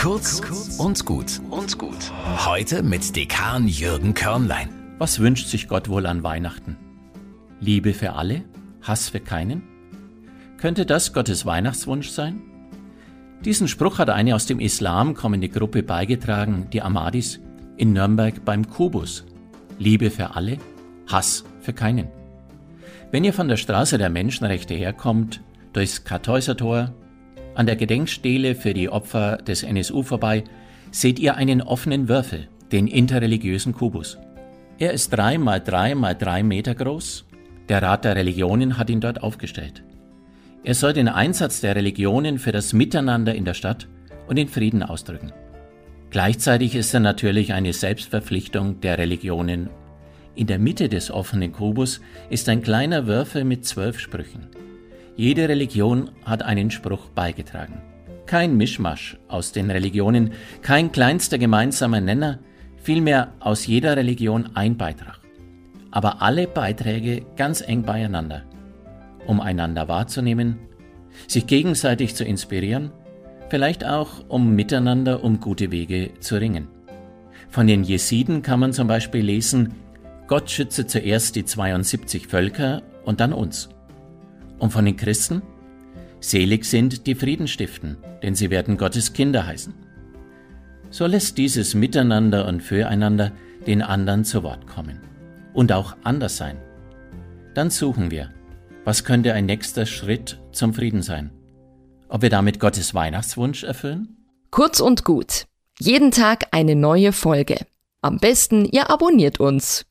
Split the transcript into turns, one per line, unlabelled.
Kurz und gut und gut. Heute mit Dekan Jürgen Körnlein.
Was wünscht sich Gott wohl an Weihnachten? Liebe für alle, Hass für keinen? Könnte das Gottes Weihnachtswunsch sein? Diesen Spruch hat eine aus dem Islam kommende Gruppe beigetragen, die Ahmadis, in Nürnberg beim Kubus. Liebe für alle, Hass für keinen. Wenn ihr von der Straße der Menschenrechte herkommt, durchs Kartäusertor, an der Gedenkstele für die Opfer des NSU vorbei, seht ihr einen offenen Würfel, den interreligiösen Kubus. Er ist drei mal drei mal drei Meter groß. Der Rat der Religionen hat ihn dort aufgestellt. Er soll den Einsatz der Religionen für das Miteinander in der Stadt und den Frieden ausdrücken. Gleichzeitig ist er natürlich eine Selbstverpflichtung der Religionen. In der Mitte des offenen Kubus ist ein kleiner Würfel mit zwölf Sprüchen. Jede Religion hat einen Spruch beigetragen. Kein Mischmasch aus den Religionen, kein kleinster gemeinsamer Nenner, vielmehr aus jeder Religion ein Beitrag. Aber alle Beiträge ganz eng beieinander um einander wahrzunehmen, sich gegenseitig zu inspirieren, vielleicht auch um miteinander um gute Wege zu ringen. Von den Jesiden kann man zum Beispiel lesen, Gott schütze zuerst die 72 Völker und dann uns. Und von den Christen, selig sind die Frieden stiften, denn sie werden Gottes Kinder heißen. So lässt dieses Miteinander und Füreinander den anderen zu Wort kommen und auch anders sein. Dann suchen wir, was könnte ein nächster Schritt zum Frieden sein? Ob wir damit Gottes Weihnachtswunsch erfüllen?
Kurz und gut. Jeden Tag eine neue Folge. Am besten, ihr abonniert uns.